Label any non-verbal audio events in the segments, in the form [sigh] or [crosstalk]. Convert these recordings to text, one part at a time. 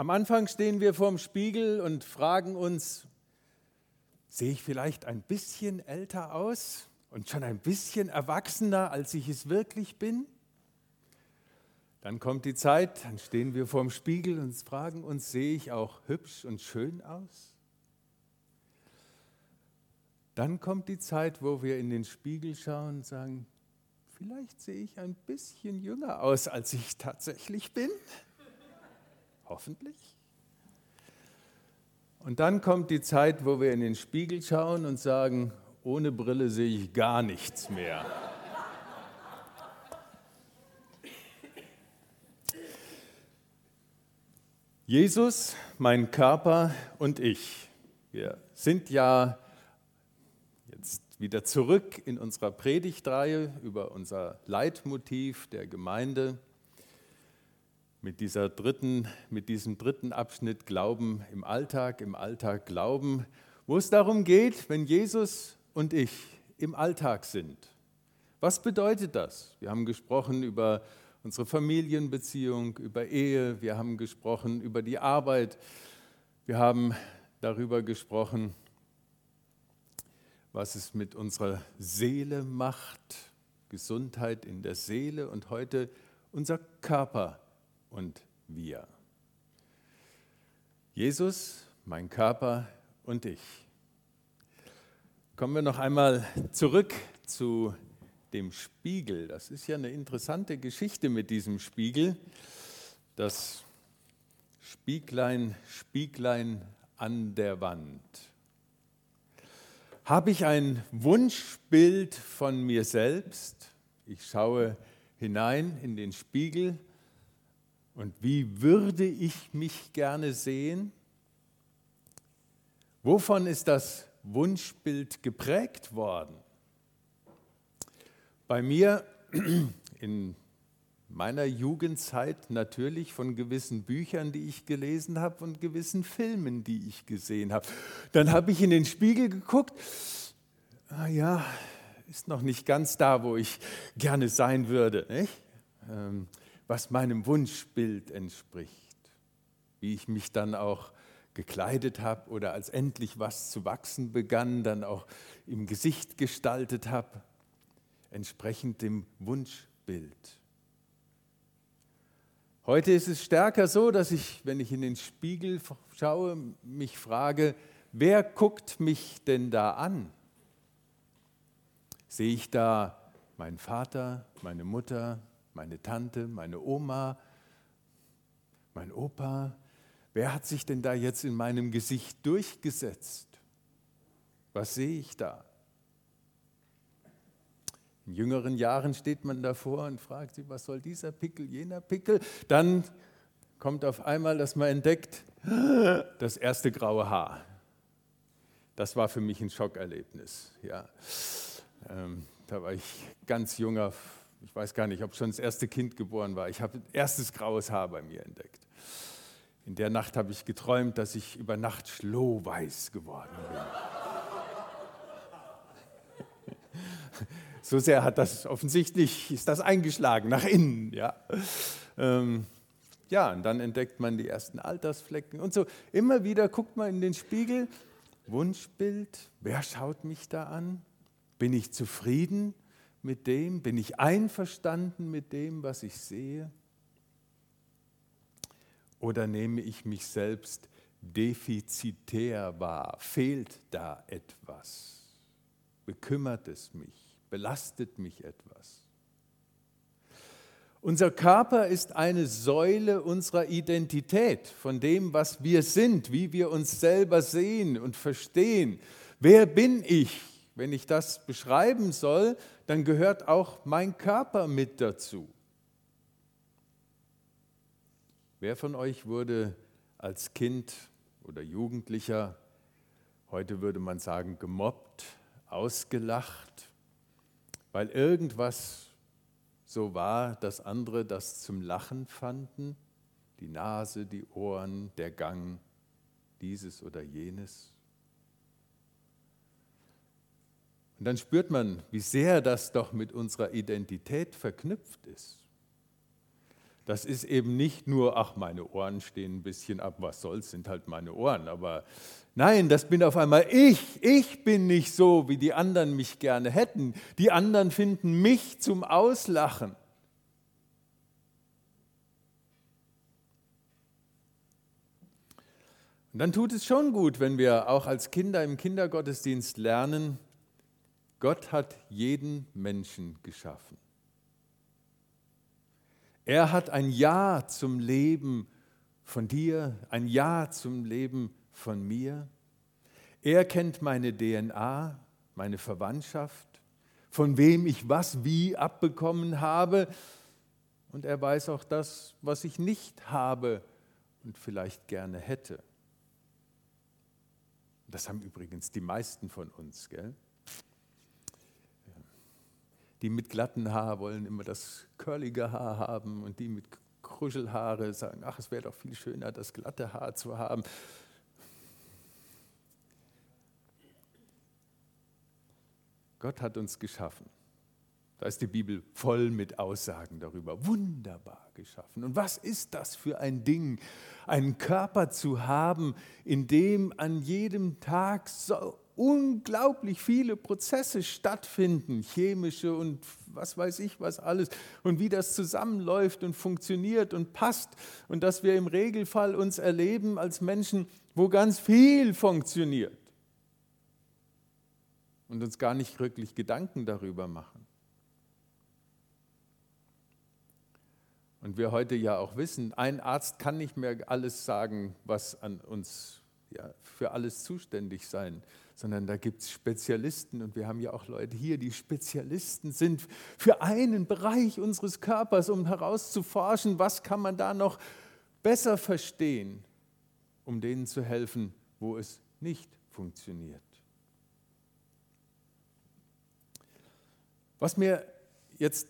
Am Anfang stehen wir vorm Spiegel und fragen uns, sehe ich vielleicht ein bisschen älter aus und schon ein bisschen erwachsener, als ich es wirklich bin? Dann kommt die Zeit, dann stehen wir vorm Spiegel und fragen uns, sehe ich auch hübsch und schön aus? Dann kommt die Zeit, wo wir in den Spiegel schauen und sagen, vielleicht sehe ich ein bisschen jünger aus, als ich tatsächlich bin. Hoffentlich. Und dann kommt die Zeit, wo wir in den Spiegel schauen und sagen, ohne Brille sehe ich gar nichts mehr. Jesus, mein Körper und ich, wir sind ja jetzt wieder zurück in unserer Predigtreihe über unser Leitmotiv der Gemeinde mit, dieser dritten, mit diesem dritten Abschnitt Glauben im Alltag, im Alltag Glauben, wo es darum geht, wenn Jesus und ich im Alltag sind. Was bedeutet das? Wir haben gesprochen über unsere Familienbeziehung, über Ehe, wir haben gesprochen über die Arbeit, wir haben darüber gesprochen, was es mit unserer Seele macht, Gesundheit in der Seele und heute unser Körper und wir. Jesus, mein Körper und ich. Kommen wir noch einmal zurück zu dem Spiegel. Das ist ja eine interessante Geschichte mit diesem Spiegel. Das Spieglein, Spieglein an der Wand. Habe ich ein Wunschbild von mir selbst? Ich schaue hinein in den Spiegel und wie würde ich mich gerne sehen? Wovon ist das Wunschbild geprägt worden? Bei mir [clears throat] in meiner Jugendzeit natürlich von gewissen Büchern, die ich gelesen habe und gewissen Filmen, die ich gesehen habe. Dann habe ich in den Spiegel geguckt. Ah ja, ist noch nicht ganz da, wo ich gerne sein würde. Nicht? Was meinem Wunschbild entspricht, wie ich mich dann auch gekleidet habe oder als endlich was zu wachsen begann, dann auch im Gesicht gestaltet habe, entsprechend dem Wunschbild. Heute ist es stärker so, dass ich, wenn ich in den Spiegel schaue, mich frage, wer guckt mich denn da an? Sehe ich da meinen Vater, meine Mutter, meine Tante, meine Oma, mein Opa. Wer hat sich denn da jetzt in meinem Gesicht durchgesetzt? Was sehe ich da? In jüngeren Jahren steht man davor und fragt sich, was soll dieser Pickel, jener Pickel? Dann kommt auf einmal, dass man entdeckt, das erste graue Haar. Das war für mich ein Schockerlebnis. Ja. Ähm, da war ich ganz junger ich weiß gar nicht, ob schon das erste Kind geboren war. Ich habe erstes graues Haar bei mir entdeckt. In der Nacht habe ich geträumt, dass ich über Nacht schlohweiß geworden bin. so sehr hat das offensichtlich, ist das eingeschlagen nach innen. Ja. Ähm, ja, und dann entdeckt man die ersten Altersflecken und so. Immer wieder guckt man in den Spiegel, Wunschbild, wer schaut mich da an? Bin ich zufrieden? Mit dem? Bin ich einverstanden mit dem, was ich sehe? Oder nehme ich mich selbst defizitär wahr? Fehlt da etwas? Bekümmert es mich? Belastet mich etwas? Unser Körper ist eine Säule unserer Identität, von dem, was wir sind, wie wir uns selber sehen und verstehen. Wer bin ich? Wenn ich das beschreiben soll, dann gehört auch mein Körper mit dazu. Wer von euch wurde als Kind oder Jugendlicher, heute würde man sagen, gemobbt, ausgelacht, weil irgendwas so war, dass andere das zum Lachen fanden? Die Nase, die Ohren, der Gang, dieses oder jenes. Und dann spürt man, wie sehr das doch mit unserer Identität verknüpft ist. Das ist eben nicht nur, ach, meine Ohren stehen ein bisschen ab, was soll's, sind halt meine Ohren. Aber nein, das bin auf einmal ich. Ich bin nicht so, wie die anderen mich gerne hätten. Die anderen finden mich zum Auslachen. Und dann tut es schon gut, wenn wir auch als Kinder im Kindergottesdienst lernen, Gott hat jeden Menschen geschaffen. Er hat ein Ja zum Leben von dir, ein Ja zum Leben von mir. Er kennt meine DNA, meine Verwandtschaft, von wem ich was wie abbekommen habe. Und er weiß auch das, was ich nicht habe und vielleicht gerne hätte. Das haben übrigens die meisten von uns. Gell? Die mit glatten Haar wollen immer das curlige Haar haben und die mit Kruschelhaare sagen, ach, es wäre doch viel schöner, das glatte Haar zu haben. Gott hat uns geschaffen. Da ist die Bibel voll mit Aussagen darüber. Wunderbar geschaffen. Und was ist das für ein Ding, einen Körper zu haben, in dem an jedem Tag so unglaublich viele Prozesse stattfinden, chemische und was weiß ich was alles, und wie das zusammenläuft und funktioniert und passt. Und dass wir im Regelfall uns erleben als Menschen, wo ganz viel funktioniert. Und uns gar nicht wirklich Gedanken darüber machen. Und wir heute ja auch wissen, ein Arzt kann nicht mehr alles sagen, was an uns ja, für alles zuständig sein, sondern da gibt es Spezialisten und wir haben ja auch Leute hier, die Spezialisten sind für einen Bereich unseres Körpers, um herauszuforschen, was kann man da noch besser verstehen, um denen zu helfen, wo es nicht funktioniert. Was mir jetzt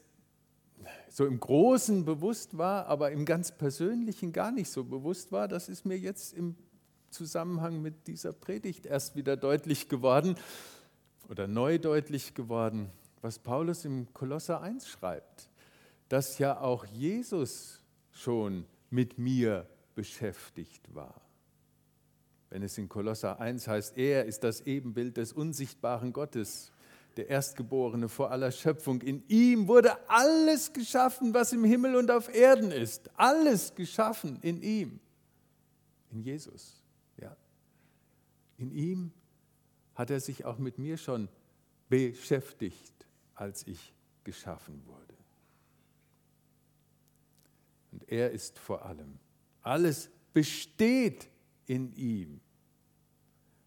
so im Großen bewusst war, aber im ganz Persönlichen gar nicht so bewusst war, das ist mir jetzt im Zusammenhang mit dieser Predigt erst wieder deutlich geworden oder neu deutlich geworden, was Paulus im Kolosser 1 schreibt, dass ja auch Jesus schon mit mir beschäftigt war. Wenn es in Kolosser 1 heißt, er ist das Ebenbild des unsichtbaren Gottes, der Erstgeborene vor aller Schöpfung. In ihm wurde alles geschaffen, was im Himmel und auf Erden ist. Alles geschaffen in ihm, in Jesus. In ihm hat er sich auch mit mir schon beschäftigt, als ich geschaffen wurde. Und er ist vor allem. Alles besteht in ihm.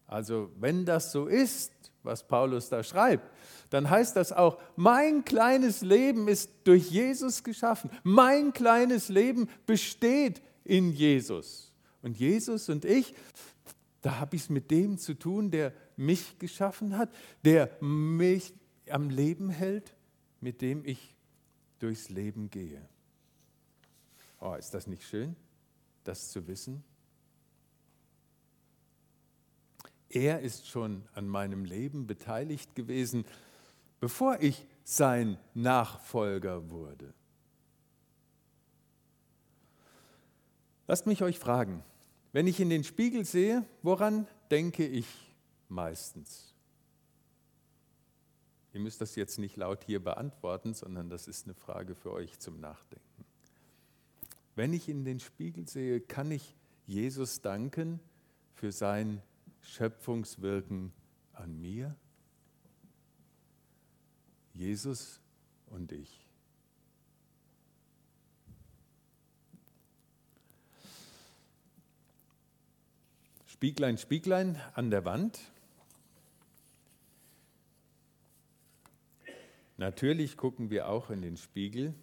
Also wenn das so ist, was Paulus da schreibt, dann heißt das auch, mein kleines Leben ist durch Jesus geschaffen. Mein kleines Leben besteht in Jesus. Und Jesus und ich, da habe ich es mit dem zu tun, der mich geschaffen hat, der mich am Leben hält, mit dem ich durchs Leben gehe. Oh, ist das nicht schön, das zu wissen? Er ist schon an meinem Leben beteiligt gewesen, bevor ich sein Nachfolger wurde. Lasst mich euch fragen, wenn ich in den Spiegel sehe, woran denke ich meistens? Ihr müsst das jetzt nicht laut hier beantworten, sondern das ist eine Frage für euch zum Nachdenken. Wenn ich in den Spiegel sehe, kann ich Jesus danken für sein Schöpfungswirken an mir? Jesus und ich. Spieglein, Spieglein an der Wand. Natürlich gucken wir auch in den Spiegel,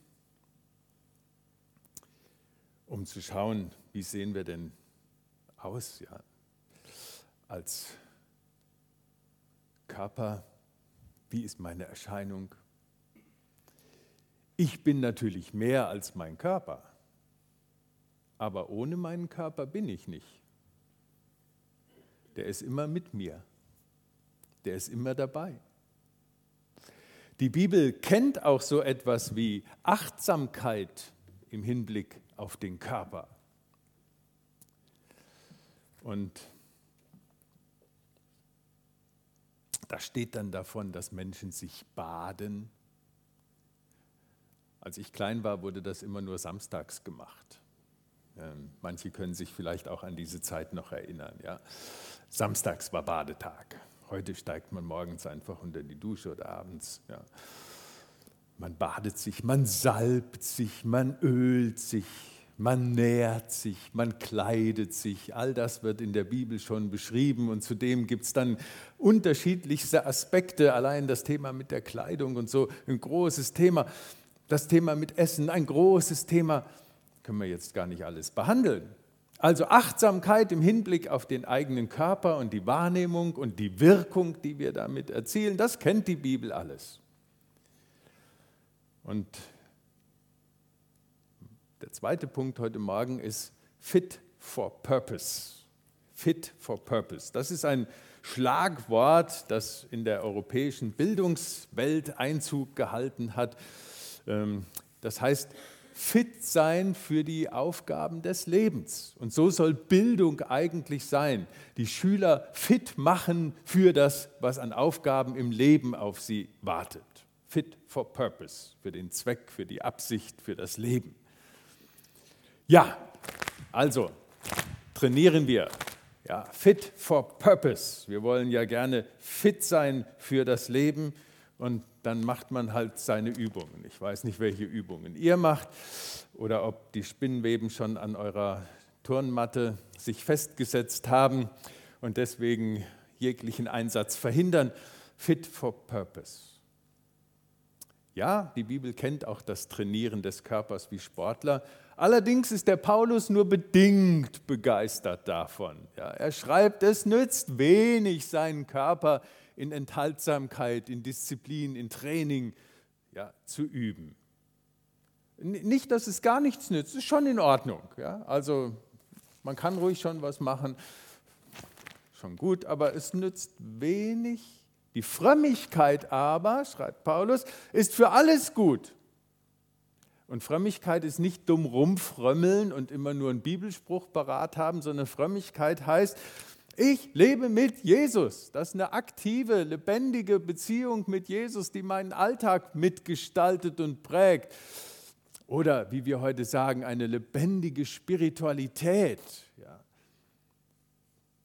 um zu schauen, wie sehen wir denn aus. Ja, als Körper, wie ist meine Erscheinung. Ich bin natürlich mehr als mein Körper, aber ohne meinen Körper bin ich nicht. Der ist immer mit mir, der ist immer dabei. Die Bibel kennt auch so etwas wie Achtsamkeit im Hinblick auf den Körper. Und da steht dann davon, dass Menschen sich baden. Als ich klein war, wurde das immer nur samstags gemacht. Manche können sich vielleicht auch an diese Zeit noch erinnern. Ja? Samstags war Badetag. Heute steigt man morgens einfach unter die Dusche oder abends. Ja. Man badet sich, man salbt sich, man ölt sich, man nährt sich, man kleidet sich. All das wird in der Bibel schon beschrieben und zudem gibt es dann unterschiedlichste Aspekte. Allein das Thema mit der Kleidung und so, ein großes Thema. Das Thema mit Essen, ein großes Thema. Können wir jetzt gar nicht alles behandeln. Also Achtsamkeit im Hinblick auf den eigenen Körper und die Wahrnehmung und die Wirkung, die wir damit erzielen, das kennt die Bibel alles. Und der zweite Punkt heute Morgen ist Fit for Purpose. Fit for Purpose. Das ist ein Schlagwort, das in der europäischen Bildungswelt Einzug gehalten hat. Ähm, das heißt, fit sein für die Aufgaben des Lebens. Und so soll Bildung eigentlich sein. Die Schüler fit machen für das, was an Aufgaben im Leben auf sie wartet. Fit for Purpose, für den Zweck, für die Absicht, für das Leben. Ja, also trainieren wir. Ja, fit for Purpose. Wir wollen ja gerne fit sein für das Leben und dann macht man halt seine Übungen. Ich weiß nicht, welche Übungen ihr macht oder ob die Spinnweben schon an eurer Turnmatte sich festgesetzt haben und deswegen jeglichen Einsatz verhindern. Fit for Purpose. Ja, die Bibel kennt auch das Trainieren des Körpers wie Sportler. Allerdings ist der Paulus nur bedingt begeistert davon. Ja, er schreibt, es nützt wenig, seinen Körper in Enthaltsamkeit, in Disziplin, in Training ja, zu üben. Nicht, dass es gar nichts nützt, ist schon in Ordnung. Ja? Also man kann ruhig schon was machen, schon gut, aber es nützt wenig. Die Frömmigkeit aber, schreibt Paulus, ist für alles gut. Und Frömmigkeit ist nicht dumm rumfrömmeln und immer nur einen Bibelspruch parat haben, sondern Frömmigkeit heißt, ich lebe mit Jesus. Das ist eine aktive, lebendige Beziehung mit Jesus, die meinen Alltag mitgestaltet und prägt. Oder wie wir heute sagen, eine lebendige Spiritualität. Ja.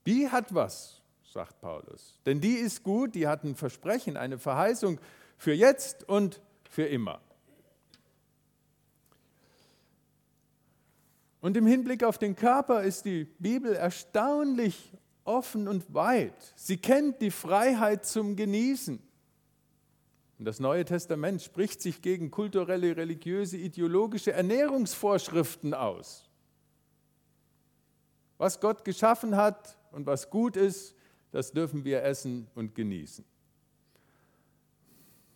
Die hat was, sagt Paulus. Denn die ist gut, die hat ein Versprechen, eine Verheißung für jetzt und für immer. Und im Hinblick auf den Körper ist die Bibel erstaunlich offen und weit. Sie kennt die Freiheit zum Genießen. Und das Neue Testament spricht sich gegen kulturelle, religiöse, ideologische Ernährungsvorschriften aus. Was Gott geschaffen hat und was gut ist, das dürfen wir essen und genießen.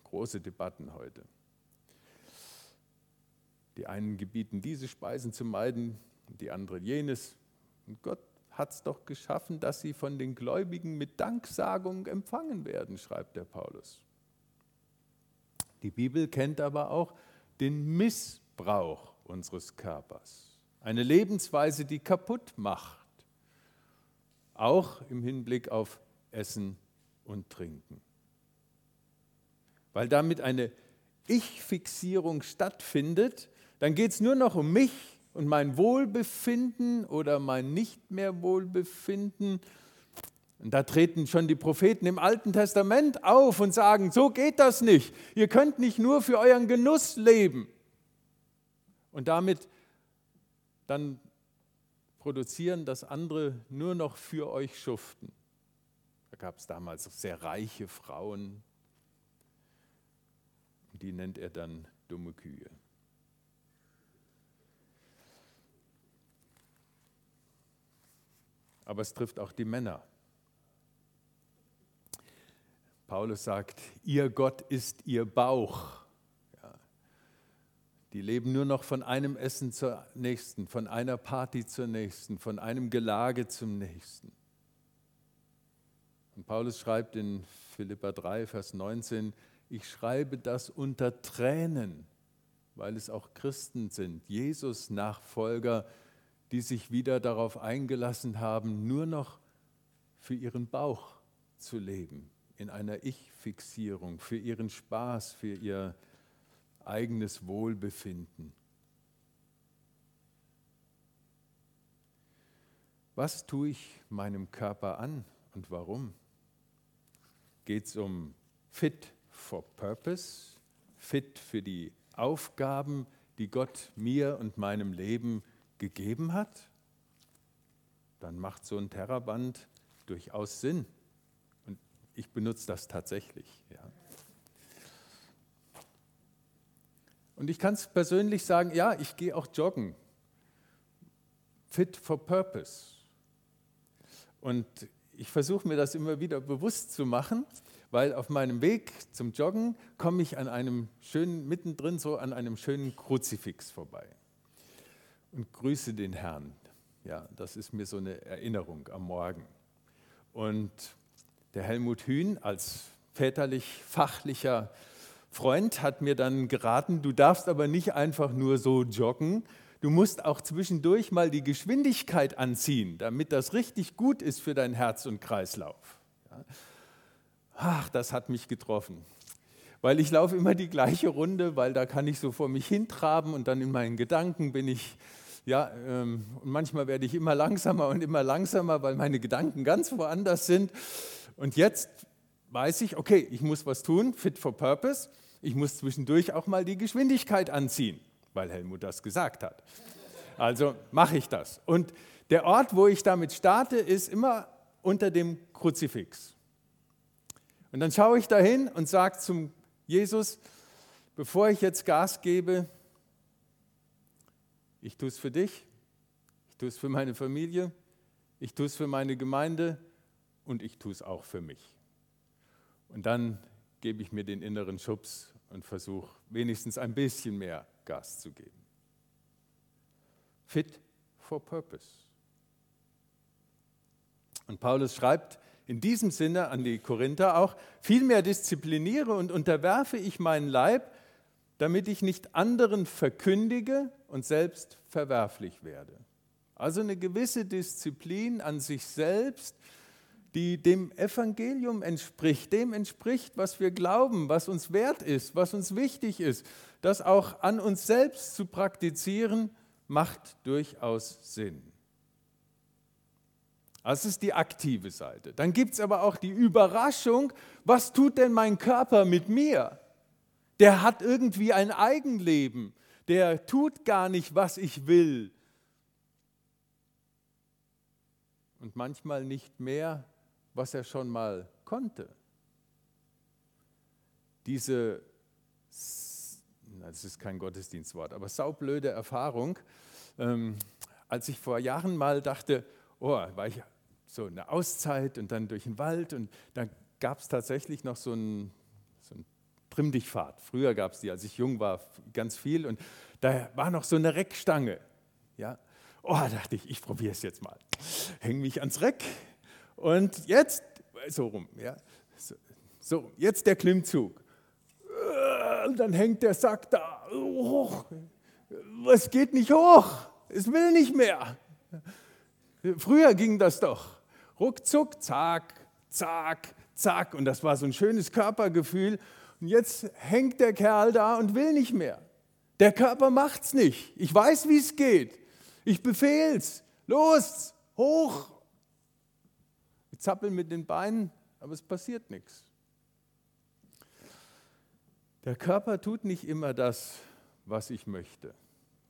Große Debatten heute. Die einen gebieten diese Speisen zu meiden, die anderen jenes. Und Gott hat es doch geschaffen, dass sie von den Gläubigen mit Danksagung empfangen werden, schreibt der Paulus. Die Bibel kennt aber auch den Missbrauch unseres Körpers. Eine Lebensweise, die kaputt macht. Auch im Hinblick auf Essen und Trinken. Weil damit eine Ich-Fixierung stattfindet, dann geht es nur noch um mich und mein Wohlbefinden oder mein nicht mehr Wohlbefinden. Und da treten schon die Propheten im Alten Testament auf und sagen, so geht das nicht. Ihr könnt nicht nur für euren Genuss leben. Und damit dann produzieren, dass andere nur noch für euch schuften. Da gab es damals sehr reiche Frauen, die nennt er dann dumme Kühe. Aber es trifft auch die Männer. Paulus sagt, ihr Gott ist ihr Bauch. Ja. Die leben nur noch von einem Essen zur nächsten, von einer Party zur nächsten, von einem Gelage zum nächsten. Und Paulus schreibt in Philippa 3, Vers 19, ich schreibe das unter Tränen, weil es auch Christen sind, Jesus-Nachfolger, die sich wieder darauf eingelassen haben, nur noch für ihren Bauch zu leben, in einer Ich-Fixierung, für ihren Spaß, für ihr eigenes Wohlbefinden. Was tue ich meinem Körper an und warum? Geht es um Fit for Purpose, fit für die Aufgaben, die Gott mir und meinem Leben gegeben hat? Dann macht so ein Terraband durchaus Sinn. Und ich benutze das tatsächlich. Ja. Und ich kann es persönlich sagen, ja, ich gehe auch joggen. Fit for Purpose. Und ich versuche mir das immer wieder bewusst zu machen, weil auf meinem Weg zum Joggen komme ich an einem schönen, mittendrin so an einem schönen Kruzifix vorbei und grüße den Herrn. Ja, das ist mir so eine Erinnerung am Morgen. Und der Helmut Hühn als väterlich fachlicher Freund hat mir dann geraten, du darfst aber nicht einfach nur so joggen, Du musst auch zwischendurch mal die Geschwindigkeit anziehen, damit das richtig gut ist für dein Herz und Kreislauf. Ach, das hat mich getroffen. Weil ich laufe immer die gleiche Runde, weil da kann ich so vor mich hintraben und dann in meinen Gedanken bin ich, ja, ähm, und manchmal werde ich immer langsamer und immer langsamer, weil meine Gedanken ganz woanders sind. Und jetzt weiß ich, okay, ich muss was tun, fit for purpose. Ich muss zwischendurch auch mal die Geschwindigkeit anziehen weil Helmut das gesagt hat. Also mache ich das. Und der Ort, wo ich damit starte, ist immer unter dem Kruzifix. Und dann schaue ich dahin und sage zum Jesus, bevor ich jetzt Gas gebe, ich tue es für dich, ich tue es für meine Familie, ich tue es für meine Gemeinde und ich tue es auch für mich. Und dann gebe ich mir den inneren Schubs und versuche wenigstens ein bisschen mehr Gas zu geben. Fit for Purpose. Und Paulus schreibt in diesem Sinne an die Korinther auch, vielmehr diszipliniere und unterwerfe ich meinen Leib, damit ich nicht anderen verkündige und selbst verwerflich werde. Also eine gewisse Disziplin an sich selbst, die dem Evangelium entspricht, dem entspricht, was wir glauben, was uns wert ist, was uns wichtig ist. Das auch an uns selbst zu praktizieren, macht durchaus Sinn. Das ist die aktive Seite. Dann gibt es aber auch die Überraschung, was tut denn mein Körper mit mir? Der hat irgendwie ein Eigenleben, der tut gar nicht, was ich will. Und manchmal nicht mehr, was er schon mal konnte. Diese, das ist kein Gottesdienstwort, aber saublöde Erfahrung, ähm, als ich vor Jahren mal dachte, oh, war ich so eine Auszeit und dann durch den Wald und dann gab es tatsächlich noch so ein, ein Trimm-dich-Fahrt. Früher gab es die, als ich jung war, ganz viel und da war noch so eine Reckstange. Ja? Oh, dachte ich, ich probiere es jetzt mal. Hänge mich ans Reck, und jetzt, so rum, ja, so, so jetzt der Klimmzug. Und dann hängt der Sack da hoch. Es geht nicht hoch, es will nicht mehr. Früher ging das doch. Ruckzuck, zack, zack, zack. Und das war so ein schönes Körpergefühl. Und jetzt hängt der Kerl da und will nicht mehr. Der Körper macht's nicht. Ich weiß, wie es geht. Ich befehl's. Los, hoch, zappeln mit den Beinen, aber es passiert nichts. Der Körper tut nicht immer das, was ich möchte.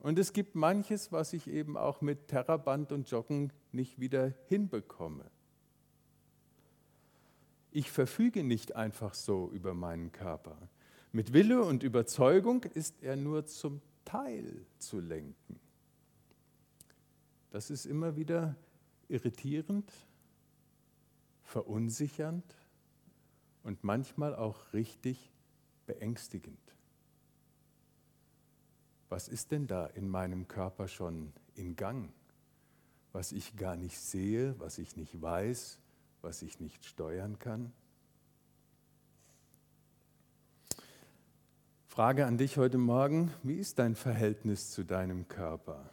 Und es gibt manches, was ich eben auch mit Terraband und Joggen nicht wieder hinbekomme. Ich verfüge nicht einfach so über meinen Körper. Mit Wille und Überzeugung ist er nur zum Teil zu lenken. Das ist immer wieder irritierend, verunsichernd und manchmal auch richtig beängstigend. Was ist denn da in meinem Körper schon in Gang, was ich gar nicht sehe, was ich nicht weiß, was ich nicht steuern kann? Frage an dich heute Morgen, wie ist dein Verhältnis zu deinem Körper?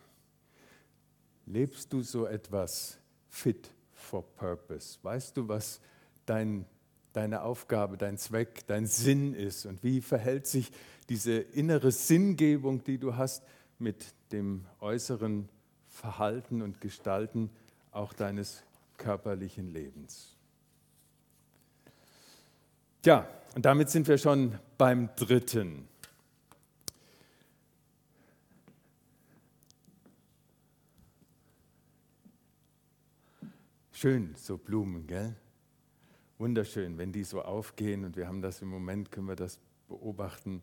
Lebst du so etwas fit for purpose? Weißt du, was dein, deine Aufgabe, dein Zweck, dein Sinn ist? Und wie verhält sich diese innere Sinngebung, die du hast, mit dem äußeren Verhalten und Gestalten auch deines körperlichen Lebens? Tja, und damit sind wir schon beim dritten. Schön, so Blumen, gell? Wunderschön, wenn die so aufgehen und wir haben das im Moment, können wir das beobachten.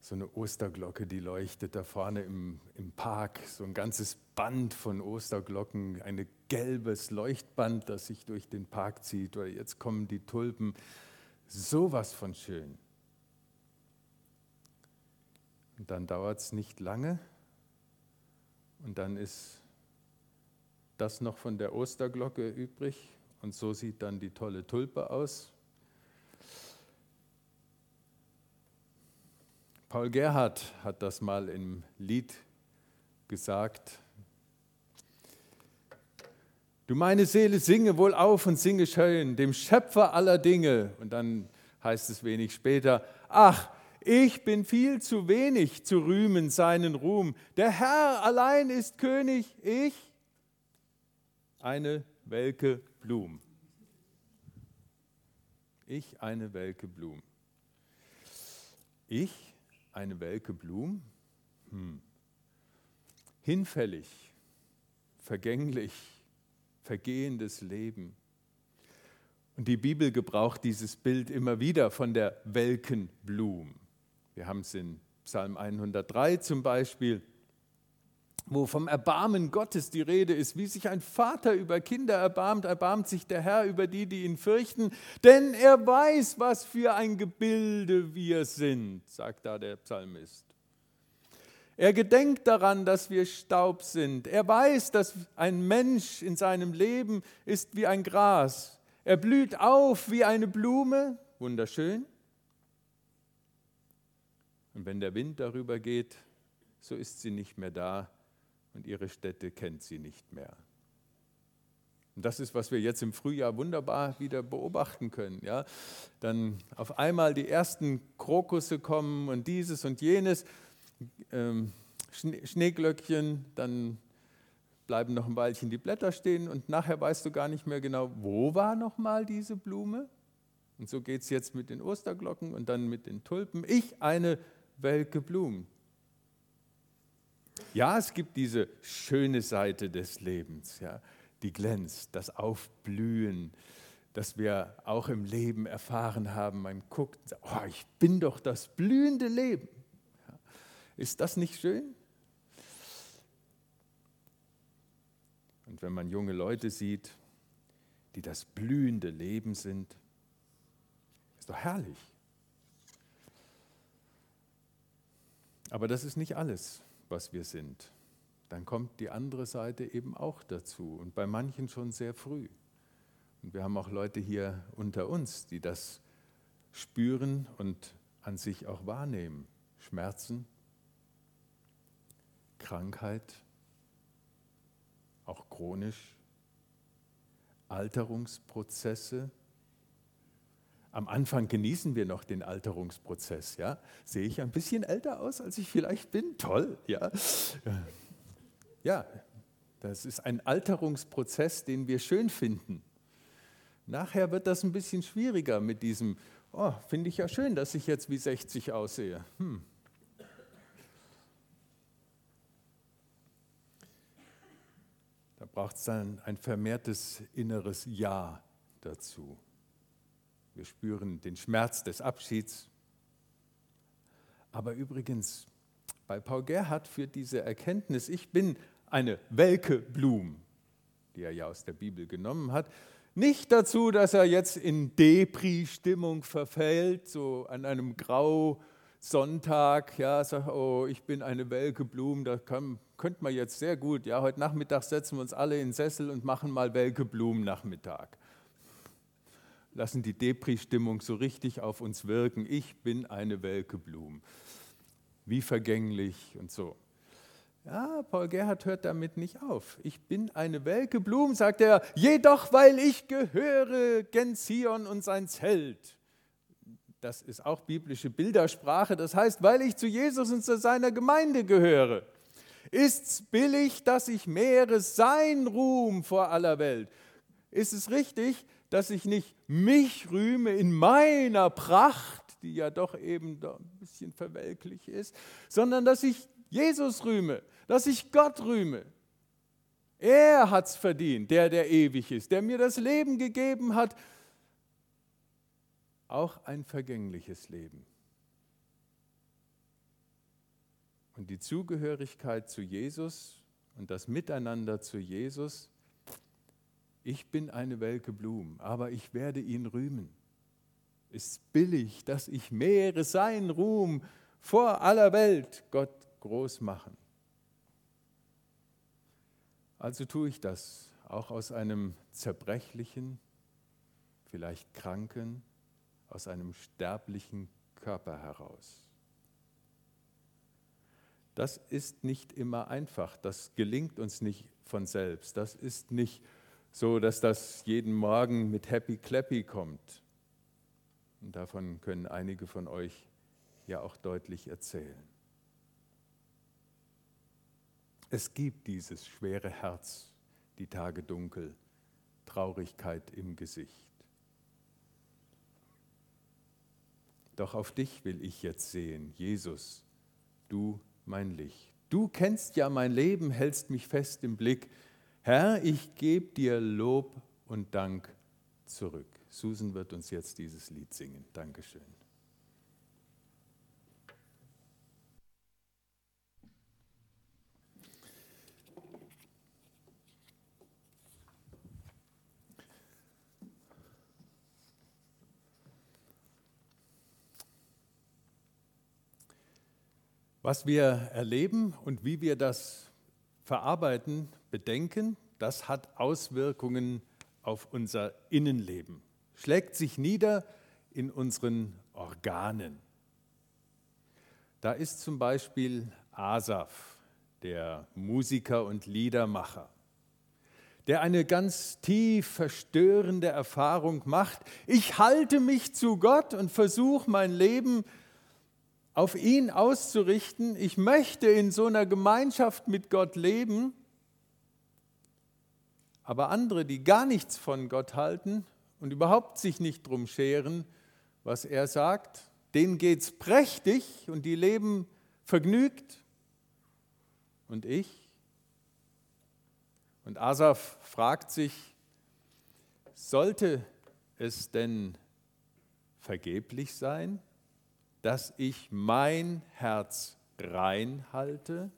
So eine Osterglocke, die leuchtet da vorne im, im Park, so ein ganzes Band von Osterglocken, ein gelbes Leuchtband, das sich durch den Park zieht. Oder jetzt kommen die Tulpen Sowas von schön. Und dann dauert es nicht lange und dann ist das noch von der Osterglocke übrig und so sieht dann die tolle Tulpe aus. Paul Gerhardt hat das mal im Lied gesagt. Du meine Seele, singe wohl auf und singe schön, dem Schöpfer aller Dinge. Und dann heißt es wenig später, ach, ich bin viel zu wenig zu rühmen seinen Ruhm. Der Herr allein ist König, ich eine welke Blum. Ich eine welke Blum. Ich eine welke Blum? Hm. Hinfällig, vergänglich, vergehendes Leben. Und die Bibel gebraucht dieses Bild immer wieder von der welken Blum. Wir haben es in Psalm 103 zum Beispiel, wo vom Erbarmen Gottes die Rede ist, wie sich ein Vater über Kinder erbarmt, erbarmt sich der Herr über die, die ihn fürchten, denn er weiß, was für ein Gebilde wir sind, sagt da der Psalmist. Er gedenkt daran, dass wir Staub sind. Er weiß, dass ein Mensch in seinem Leben ist wie ein Gras. Er blüht auf wie eine Blume, wunderschön. Und wenn der Wind darüber geht, so ist sie nicht mehr da und ihre Stätte kennt sie nicht mehr. Und das ist, was wir jetzt im Frühjahr wunderbar wieder beobachten können. Ja? Dann auf einmal die ersten Krokusse kommen und dieses und jenes ähm, Schneeglöckchen, dann bleiben noch ein Weilchen die Blätter stehen und nachher weißt du gar nicht mehr genau, wo war noch mal diese Blume. Und so geht es jetzt mit den Osterglocken und dann mit den Tulpen. Ich eine welke Blumen. Ja, es gibt diese schöne Seite des Lebens, ja, die glänzt, das Aufblühen, das wir auch im Leben erfahren haben. Man guckt, oh, ich bin doch das blühende Leben. Ist das nicht schön? Und wenn man junge Leute sieht, die das blühende Leben sind, ist doch herrlich. Aber das ist nicht alles, was wir sind. Dann kommt die andere Seite eben auch dazu und bei manchen schon sehr früh. Und wir haben auch Leute hier unter uns, die das spüren und an sich auch wahrnehmen. Schmerzen, Krankheit, auch chronisch, Alterungsprozesse. Am Anfang genießen wir noch den Alterungsprozess. Ja? Sehe ich ein bisschen älter aus, als ich vielleicht bin? Toll, ja. Ja, das ist ein Alterungsprozess, den wir schön finden. Nachher wird das ein bisschen schwieriger mit diesem, oh, finde ich ja schön, dass ich jetzt wie 60 aussehe. Hm, braucht es dann ein vermehrtes inneres Ja dazu. Wir spüren den Schmerz des Abschieds. Aber übrigens, bei Paul Gerhardt führt diese Erkenntnis, ich bin eine welke Blum, die er ja aus der Bibel genommen hat, nicht dazu, dass er jetzt in Depri-Stimmung verfällt, so an einem grau Sonntag, ja, sagt, oh, ich bin eine welke Blume, da kann, könnte man jetzt sehr gut, ja, heute Nachmittag setzen wir uns alle in den Sessel und machen mal welke Blumen Nachmittag. lassen die Depri-Stimmung so richtig auf uns wirken. Ich bin eine welke Blume. Wie vergänglich und so. Ja, Paul Gerhard hört damit nicht auf. Ich bin eine welke Blume, sagt er, jedoch weil ich gehöre, gen Zion und sein Zelt. Das ist auch biblische Bildersprache. Das heißt, weil ich zu Jesus und zu seiner Gemeinde gehöre. Ist's billig, dass ich mehre sein Ruhm vor aller Welt? Ist es richtig, dass ich nicht mich rühme in meiner Pracht, die ja doch eben ein bisschen verwelklich ist, sondern dass ich Jesus rühme, dass ich Gott rühme. Er hat es verdient, der, der ewig ist, der mir das Leben gegeben hat, auch ein vergängliches Leben. Und die Zugehörigkeit zu Jesus und das Miteinander zu Jesus ich bin eine welke Blume, aber ich werde ihn rühmen. Ist billig, dass ich mehre sein Ruhm vor aller Welt Gott groß machen. Also tue ich das auch aus einem zerbrechlichen, vielleicht kranken, aus einem sterblichen Körper heraus. Das ist nicht immer einfach, das gelingt uns nicht von selbst, das ist nicht so dass das jeden Morgen mit Happy Clappy kommt. Und davon können einige von euch ja auch deutlich erzählen. Es gibt dieses schwere Herz, die Tage dunkel, Traurigkeit im Gesicht. Doch auf dich will ich jetzt sehen, Jesus, du mein Licht. Du kennst ja mein Leben, hältst mich fest im Blick. Herr, ich gebe dir Lob und Dank zurück. Susan wird uns jetzt dieses Lied singen. Dankeschön. Was wir erleben und wie wir das verarbeiten, bedenken, das hat Auswirkungen auf unser Innenleben, schlägt sich nieder in unseren Organen. Da ist zum Beispiel Asaf, der Musiker und Liedermacher, der eine ganz tief verstörende Erfahrung macht. Ich halte mich zu Gott und versuche mein Leben auf ihn auszurichten. Ich möchte in so einer Gemeinschaft mit Gott leben aber andere, die gar nichts von Gott halten und überhaupt sich nicht drum scheren, was er sagt, denen geht es prächtig und die leben vergnügt. Und ich? Und Asaf fragt sich, sollte es denn vergeblich sein, dass ich mein Herz rein halte?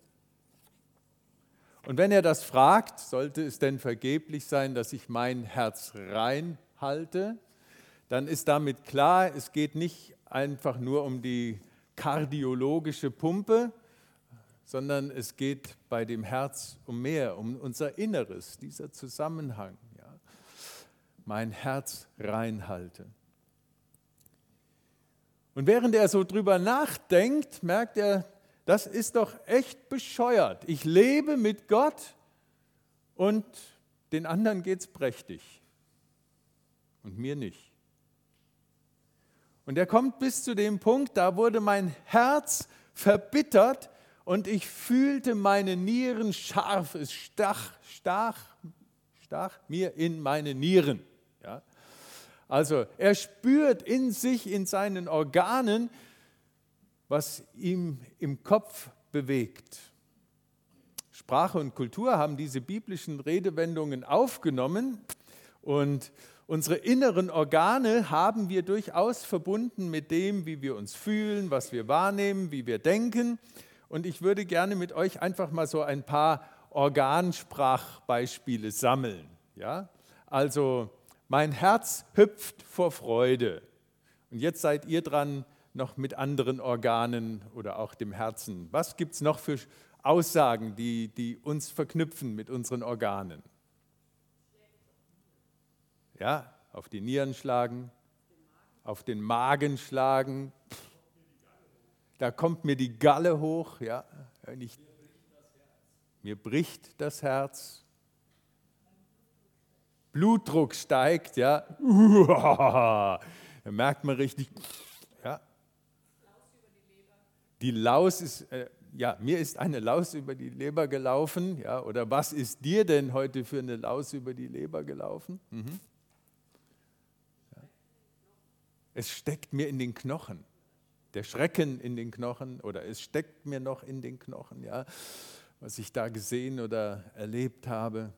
Und wenn er das fragt, sollte es denn vergeblich sein, dass ich mein Herz rein halte, dann ist damit klar, es geht nicht einfach nur um die kardiologische Pumpe, sondern es geht bei dem Herz um mehr, um unser Inneres, dieser Zusammenhang. Ja. Mein Herz reinhalte. Und während er so drüber nachdenkt, merkt er, das ist doch echt bescheuert. Ich lebe mit Gott und den anderen geht es prächtig und mir nicht. Und er kommt bis zu dem Punkt, da wurde mein Herz verbittert und ich fühlte meine Nieren scharf. Es stach, stach, stach mir in meine Nieren. Also er spürt in sich, in seinen Organen, was ihm im Kopf bewegt. Sprache und Kultur haben diese biblischen Redewendungen aufgenommen und unsere inneren Organe haben wir durchaus verbunden mit dem, wie wir uns fühlen, was wir wahrnehmen, wie wir denken. Und ich würde gerne mit euch einfach mal so ein paar Organsprachbeispiele sammeln. Ja? Also mein Herz hüpft vor Freude. Und jetzt seid ihr dran, noch mit anderen Organen oder auch dem Herzen? Was gibt es noch für Aussagen, die, die uns verknüpfen mit unseren Organen? Ja, auf die Nieren schlagen, auf den Magen schlagen. Da kommt mir die Galle hoch, ja. Ich, mir bricht das Herz. Blutdruck steigt, ja. [laughs] Da merkt man richtig, ja. Die Laus ist, äh, ja, mir ist eine Laus über die Leber gelaufen, ja, oder was ist dir denn heute für eine Laus über die Leber gelaufen? Mhm. Ja. Es steckt mir in den Knochen, der Schrecken in den Knochen, oder es steckt mir noch in den Knochen, ja, was ich da gesehen oder erlebt habe.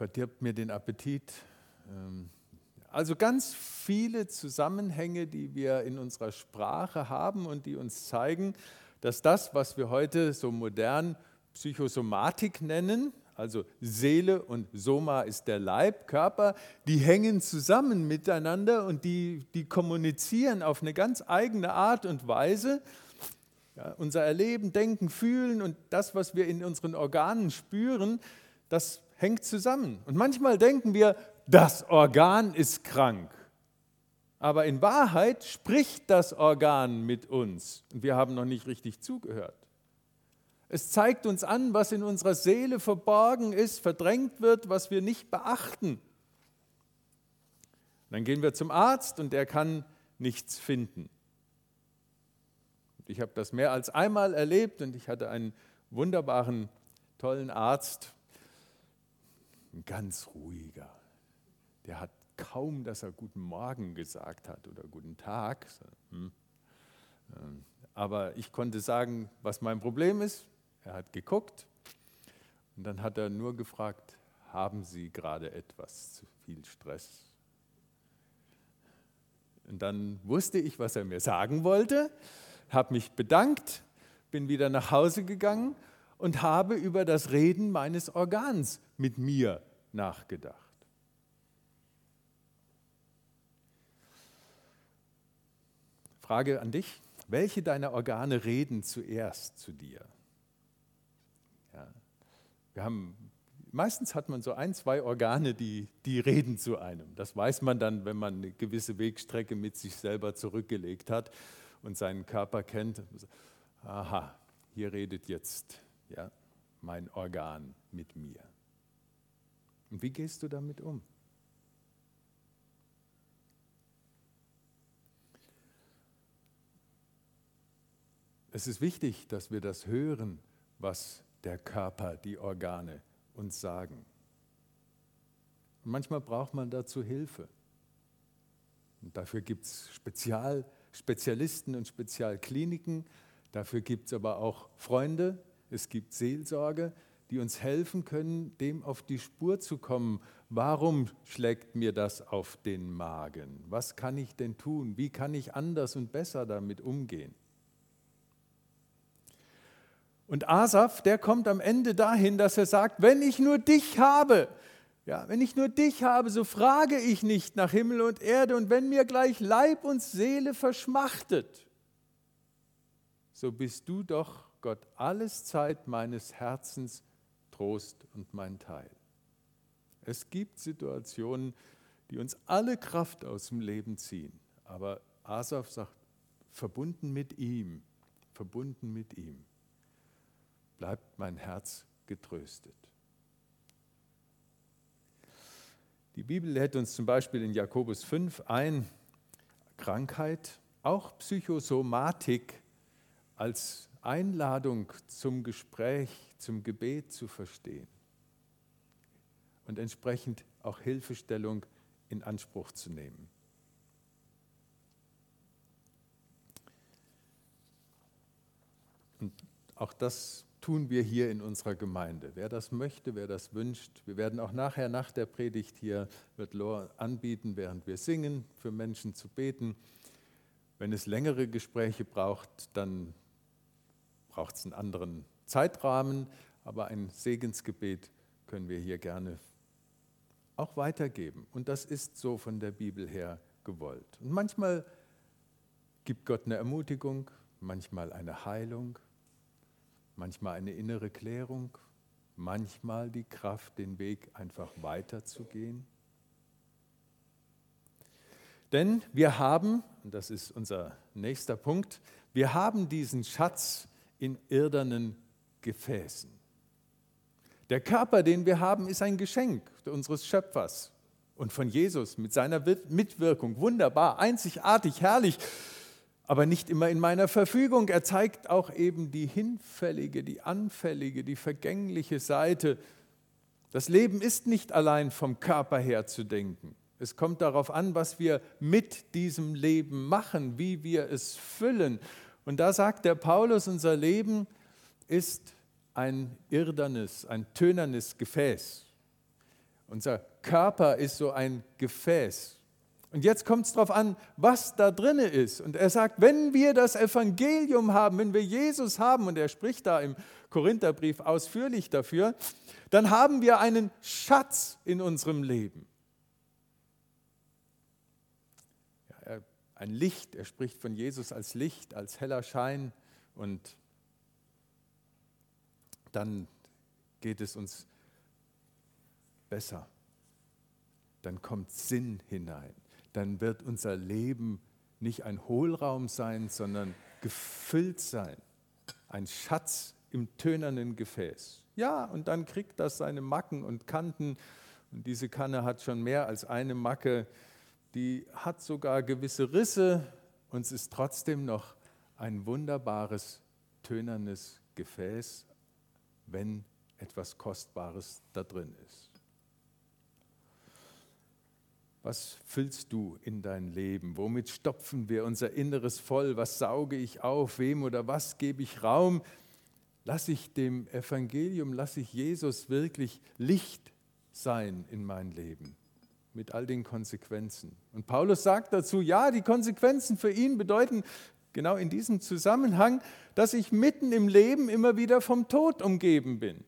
Verdirbt mir den Appetit. Ähm, also ganz viele Zusammenhänge, die wir in unserer Sprache haben und die uns zeigen, dass das, was wir heute so modern Psychosomatik nennen, also Seele und Soma ist der Leib, Körper, die hängen zusammen miteinander und die, die kommunizieren auf eine ganz eigene Art und Weise. Ja, unser Erleben, Denken, Fühlen und das, was wir in unseren Organen spüren, das hängt zusammen. Und manchmal denken wir, das Organ ist krank. Aber in Wahrheit spricht das Organ mit uns und wir haben noch nicht richtig zugehört. Es zeigt uns an, was in unserer Seele verborgen ist, verdrängt wird, was wir nicht beachten. Dann gehen wir zum Arzt und er kann nichts finden. Ich habe das mehr als einmal erlebt und ich hatte einen wunderbaren, tollen Arzt, ein ganz ruhiger, der hat kaum, dass er guten Morgen gesagt hat oder guten Tag. Hm. Ähm, aber ich konnte sagen, was mein Problem ist. Er hat geguckt und dann hat er nur gefragt, haben Sie gerade etwas zu viel Stress? Und dann wusste ich, was er mir sagen wollte, habe mich bedankt, bin wieder nach Hause gegangen und habe über das Reden meines Organs mit mir nachgedacht. Frage an dich, welche deiner Organe reden zuerst zu dir? Ja. Wir haben, meistens hat man so ein, zwei Organe, die, die reden zu einem. Das weiß man dann, wenn man eine gewisse Wegstrecke mit sich selber zurückgelegt hat und seinen Körper kennt. Aha, hier redet jetzt ja, mein Organ mit mir. Und wie gehst du damit um? Es ist wichtig, dass wir das hören, was der Körper, die Organe uns sagen. Und manchmal braucht man dazu Hilfe. Und dafür gibt es Spezial, Spezialisten und Spezialkliniken. Dafür gibt es aber auch Freunde. Es gibt Seelsorge, die uns helfen können, dem auf die Spur zu kommen. Warum schlägt mir das auf den Magen? Was kann ich denn tun? Wie kann ich anders und besser damit umgehen? Und Asaf, der kommt am Ende dahin, dass er sagt, wenn ich nur dich habe, ja, wenn ich nur dich habe, so frage ich nicht nach Himmel und Erde und wenn mir gleich Leib und Seele verschmachtet, so bist du doch Gott alles Zeit meines Herzens Trost und mein Teil. Es gibt Situationen, die uns alle Kraft aus dem Leben ziehen, aber Asaf sagt, verbunden mit ihm, verbunden mit ihm bleibt mein Herz getröstet. Die Bibel lädt uns zum Beispiel in Jakobus 5 ein, Krankheit, auch Psychosomatik als Einladung zum Gespräch, zum Gebet zu verstehen und entsprechend auch Hilfestellung in Anspruch zu nehmen. Und auch das tun wir hier in unserer Gemeinde. Wer das möchte, wer das wünscht, wir werden auch nachher nach der Predigt hier, wird Lor anbieten, während wir singen, für Menschen zu beten. Wenn es längere Gespräche braucht, dann braucht es einen anderen Zeitrahmen, aber ein Segensgebet können wir hier gerne auch weitergeben. Und das ist so von der Bibel her gewollt. Und manchmal gibt Gott eine Ermutigung, manchmal eine Heilung, manchmal eine innere Klärung, manchmal die Kraft, den Weg einfach weiterzugehen? Denn wir haben, und das ist unser nächster Punkt, wir haben diesen Schatz in irdernen Gefäßen. Der Körper, den wir haben, ist ein Geschenk unseres Schöpfers und von Jesus mit seiner Mitwirkung. Wunderbar, einzigartig, herrlich, aber nicht immer in meiner Verfügung. Er zeigt auch eben die hinfällige, die anfällige, die vergängliche Seite. Das Leben ist nicht allein vom Körper her zu denken. Es kommt darauf an, was wir mit diesem Leben machen, wie wir es füllen. Und da sagt der Paulus, unser Leben ist ein irdernes, ein tönernes Gefäß. Unser Körper ist so ein Gefäß. Und jetzt kommt es darauf an, was da drin ist. Und er sagt, wenn wir das Evangelium haben, wenn wir Jesus haben, und er spricht da im Korintherbrief ausführlich dafür, dann haben wir einen Schatz in unserem Leben. Ein Licht. Er spricht von Jesus als Licht, als heller Schein. Und dann geht es uns besser. Dann kommt Sinn hinein. Dann wird unser Leben nicht ein Hohlraum sein, sondern gefüllt sein. Ein Schatz im tönernen Gefäß. Ja, und dann kriegt das seine Macken und Kanten. Und diese Kanne hat schon mehr als eine Macke die hat sogar gewisse Risse und es ist trotzdem noch ein wunderbares, tönernes Gefäß, wenn etwas Kostbares da drin ist. Was füllst du in dein Leben? Womit stopfen wir unser Inneres voll? Was sauge ich auf? Wem oder was gebe ich Raum? Lass ich dem Evangelium, lass ich Jesus wirklich Licht sein in mein Leben? Mit all den Konsequenzen. Und Paulus sagt dazu, ja, die Konsequenzen für ihn bedeuten genau in diesem Zusammenhang, dass ich mitten im Leben immer wieder vom Tod umgeben bin,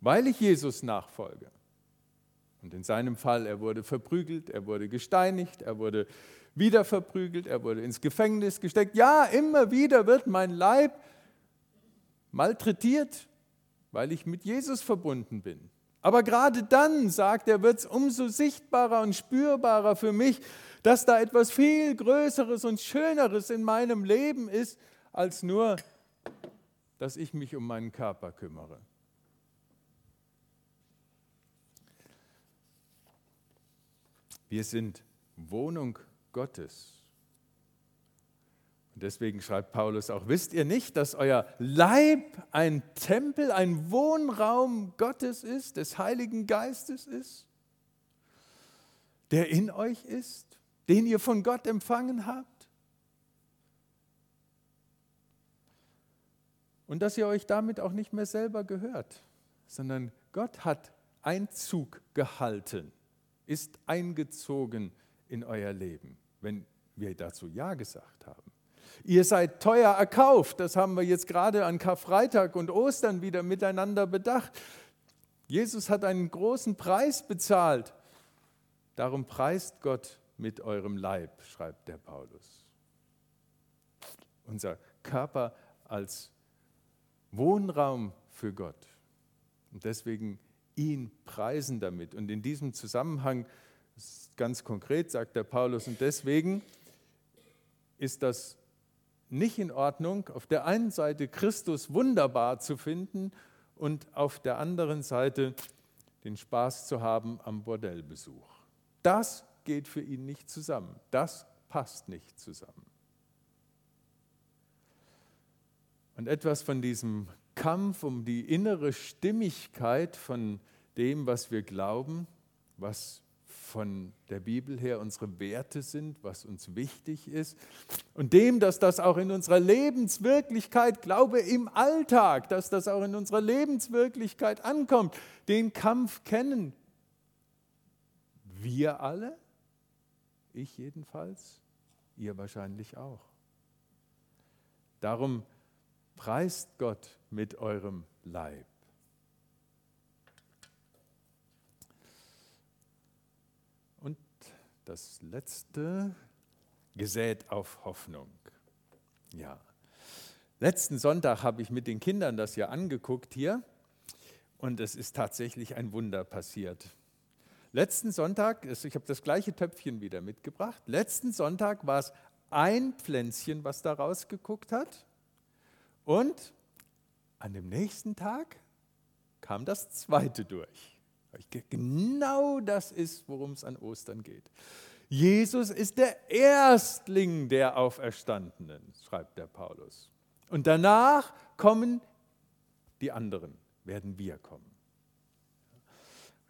weil ich Jesus nachfolge. Und in seinem Fall, er wurde verprügelt, er wurde gesteinigt, er wurde wieder verprügelt, er wurde ins Gefängnis gesteckt. Ja, immer wieder wird mein Leib malträtiert, weil ich mit Jesus verbunden bin. Aber gerade dann, sagt er, wird es umso sichtbarer und spürbarer für mich, dass da etwas viel Größeres und Schöneres in meinem Leben ist, als nur, dass ich mich um meinen Körper kümmere. Wir sind Wohnung Gottes. Und deswegen schreibt Paulus auch, wisst ihr nicht, dass euer Leib ein Tempel, ein Wohnraum Gottes ist, des Heiligen Geistes ist, der in euch ist, den ihr von Gott empfangen habt? Und dass ihr euch damit auch nicht mehr selber gehört, sondern Gott hat Einzug gehalten, ist eingezogen in euer Leben, wenn wir dazu Ja gesagt haben. Ihr seid teuer erkauft. Das haben wir jetzt gerade an Karfreitag und Ostern wieder miteinander bedacht. Jesus hat einen großen Preis bezahlt. Darum preist Gott mit eurem Leib, schreibt der Paulus. Unser Körper als Wohnraum für Gott. Und deswegen ihn preisen damit. Und in diesem Zusammenhang, ganz konkret sagt der Paulus, und deswegen ist das nicht in Ordnung, auf der einen Seite Christus wunderbar zu finden und auf der anderen Seite den Spaß zu haben am Bordellbesuch. Das geht für ihn nicht zusammen. Das passt nicht zusammen. Und etwas von diesem Kampf um die innere Stimmigkeit von dem, was wir glauben, was von der Bibel her unsere Werte sind, was uns wichtig ist. Und dem, dass das auch in unserer Lebenswirklichkeit, glaube im Alltag, dass das auch in unserer Lebenswirklichkeit ankommt. Den Kampf kennen wir alle, ich jedenfalls, ihr wahrscheinlich auch. Darum preist Gott mit eurem Leib. Das letzte, gesät auf Hoffnung. Ja. Letzten Sonntag habe ich mit den Kindern das ja angeguckt hier. Und es ist tatsächlich ein Wunder passiert. Letzten Sonntag, ich habe das gleiche Töpfchen wieder mitgebracht, letzten Sonntag war es ein Pflänzchen, was da rausgeguckt hat. Und an dem nächsten Tag kam das zweite durch. Genau das ist, worum es an Ostern geht. Jesus ist der Erstling der Auferstandenen, schreibt der Paulus. Und danach kommen die anderen, werden wir kommen.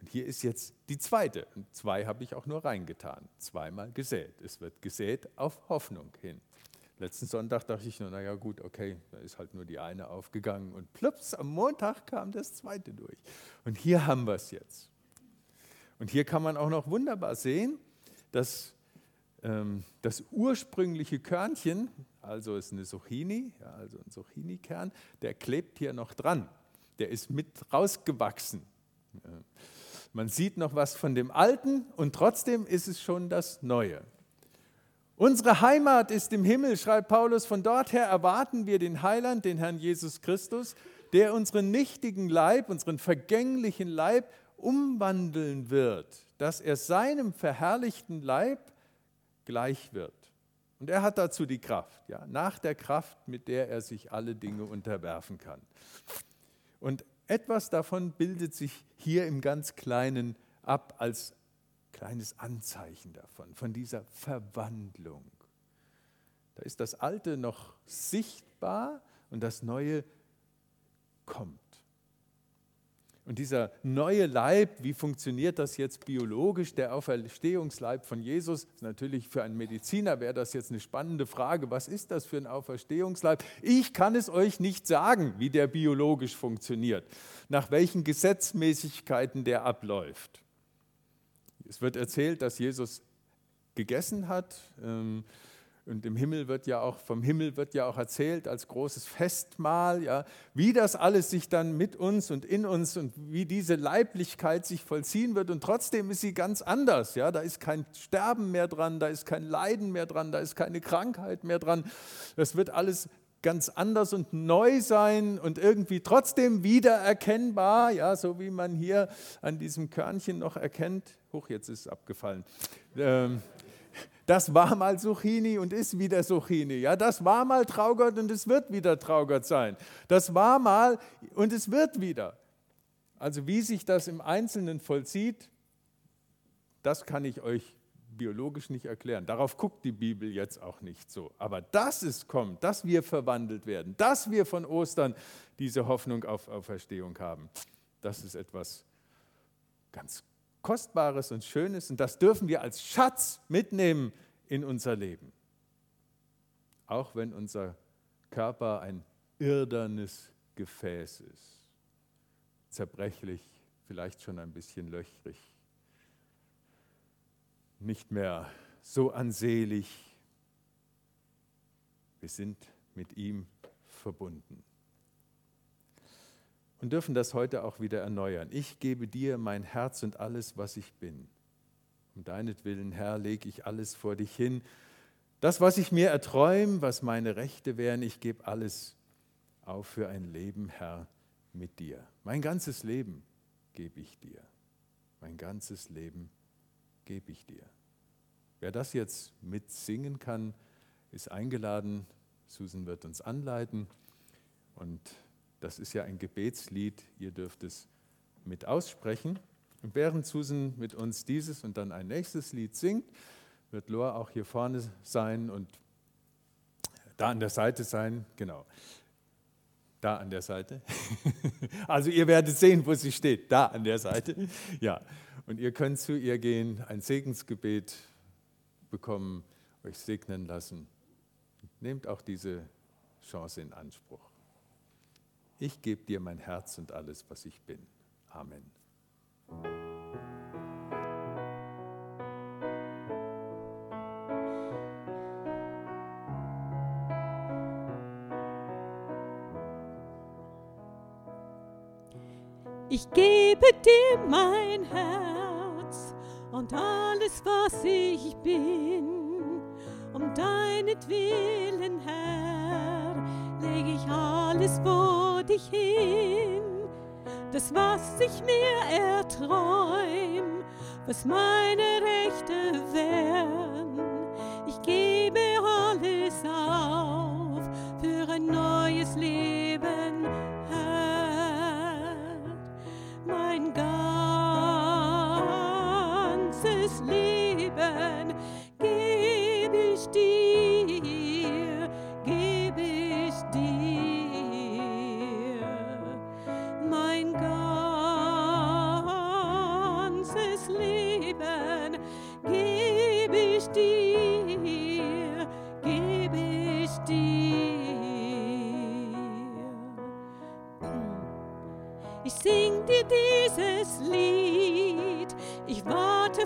Und hier ist jetzt die zweite. Und zwei habe ich auch nur reingetan. Zweimal gesät. Es wird gesät auf Hoffnung hin. Letzten Sonntag dachte ich nur, naja gut, okay, da ist halt nur die eine aufgegangen. Und plups, am Montag kam das zweite durch. Und hier haben wir es jetzt. Und hier kann man auch noch wunderbar sehen, dass ähm, das ursprüngliche Körnchen, also ist eine Zucchini, ja, also ein Zucchini-Kern, der klebt hier noch dran. Der ist mit rausgewachsen. Man sieht noch was von dem Alten und trotzdem ist es schon das Neue. Unsere Heimat ist im Himmel, schreibt Paulus. Von dort her erwarten wir den Heiland, den Herrn Jesus Christus, der unseren nichtigen Leib, unseren vergänglichen Leib umwandeln wird, dass er seinem verherrlichten Leib gleich wird. Und er hat dazu die Kraft, ja, nach der Kraft, mit der er sich alle Dinge unterwerfen kann. Und etwas davon bildet sich hier im ganz Kleinen ab als kleines Anzeichen davon, von dieser Verwandlung. Da ist das Alte noch sichtbar und das Neue kommt. Und dieser neue Leib, wie funktioniert das jetzt biologisch, der Auferstehungsleib von Jesus? Natürlich für einen Mediziner wäre das jetzt eine spannende Frage. Was ist das für ein Auferstehungsleib? Ich kann es euch nicht sagen, wie der biologisch funktioniert, nach welchen Gesetzmäßigkeiten der abläuft. Es wird erzählt, dass Jesus gegessen hat. Ähm, und im Himmel wird ja auch, vom Himmel wird ja auch erzählt als großes Festmahl, ja, wie das alles sich dann mit uns und in uns und wie diese Leiblichkeit sich vollziehen wird. Und trotzdem ist sie ganz anders. Ja. Da ist kein Sterben mehr dran, da ist kein Leiden mehr dran, da ist keine Krankheit mehr dran. Das wird alles ganz anders und neu sein und irgendwie trotzdem wiedererkennbar, ja, so wie man hier an diesem Körnchen noch erkennt. Hoch, jetzt ist es abgefallen. Ähm, das war mal Zucchini und ist wieder Zucchini. Ja, das war mal Traugott und es wird wieder Traugott sein. Das war mal und es wird wieder. Also wie sich das im Einzelnen vollzieht, das kann ich euch biologisch nicht erklären. Darauf guckt die Bibel jetzt auch nicht so. Aber dass es kommt, dass wir verwandelt werden, dass wir von Ostern diese Hoffnung auf Auferstehung haben, das ist etwas ganz Kostbares und Schönes und das dürfen wir als Schatz mitnehmen in unser Leben. Auch wenn unser Körper ein irdernes Gefäß ist, zerbrechlich, vielleicht schon ein bisschen löchrig, nicht mehr so ansehlich. Wir sind mit ihm verbunden und dürfen das heute auch wieder erneuern. Ich gebe dir mein Herz und alles, was ich bin. Um deinetwillen, Herr, lege ich alles vor dich hin. Das, was ich mir erträume, was meine Rechte wären, ich gebe alles auf für ein Leben, Herr, mit dir. Mein ganzes Leben gebe ich dir. Mein ganzes Leben gebe ich dir. Wer das jetzt mitsingen kann, ist eingeladen. Susan wird uns anleiten und das ist ja ein Gebetslied, ihr dürft es mit aussprechen. Und während Susan mit uns dieses und dann ein nächstes Lied singt, wird Loa auch hier vorne sein und da an der Seite sein, genau. Da an der Seite. [laughs] also ihr werdet sehen, wo sie steht, da an der Seite. Ja, und ihr könnt zu ihr gehen, ein Segensgebet bekommen, euch segnen lassen. Nehmt auch diese Chance in Anspruch ich gebe dir mein Herz und alles, was ich bin. Amen. Ich gebe dir mein Herz und alles, was ich bin, um deinetwillen, Herr, lege ich alles vor dich hin. das, was ich mir erträum, was meine Rechte wären.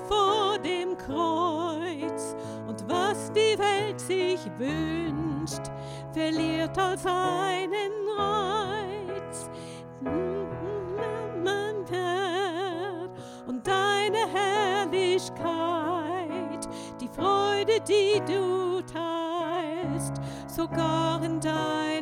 Vor dem Kreuz und was die Welt sich wünscht, verliert als einen Reiz. Und deine Herrlichkeit, die Freude, die du teilst, sogar in deinem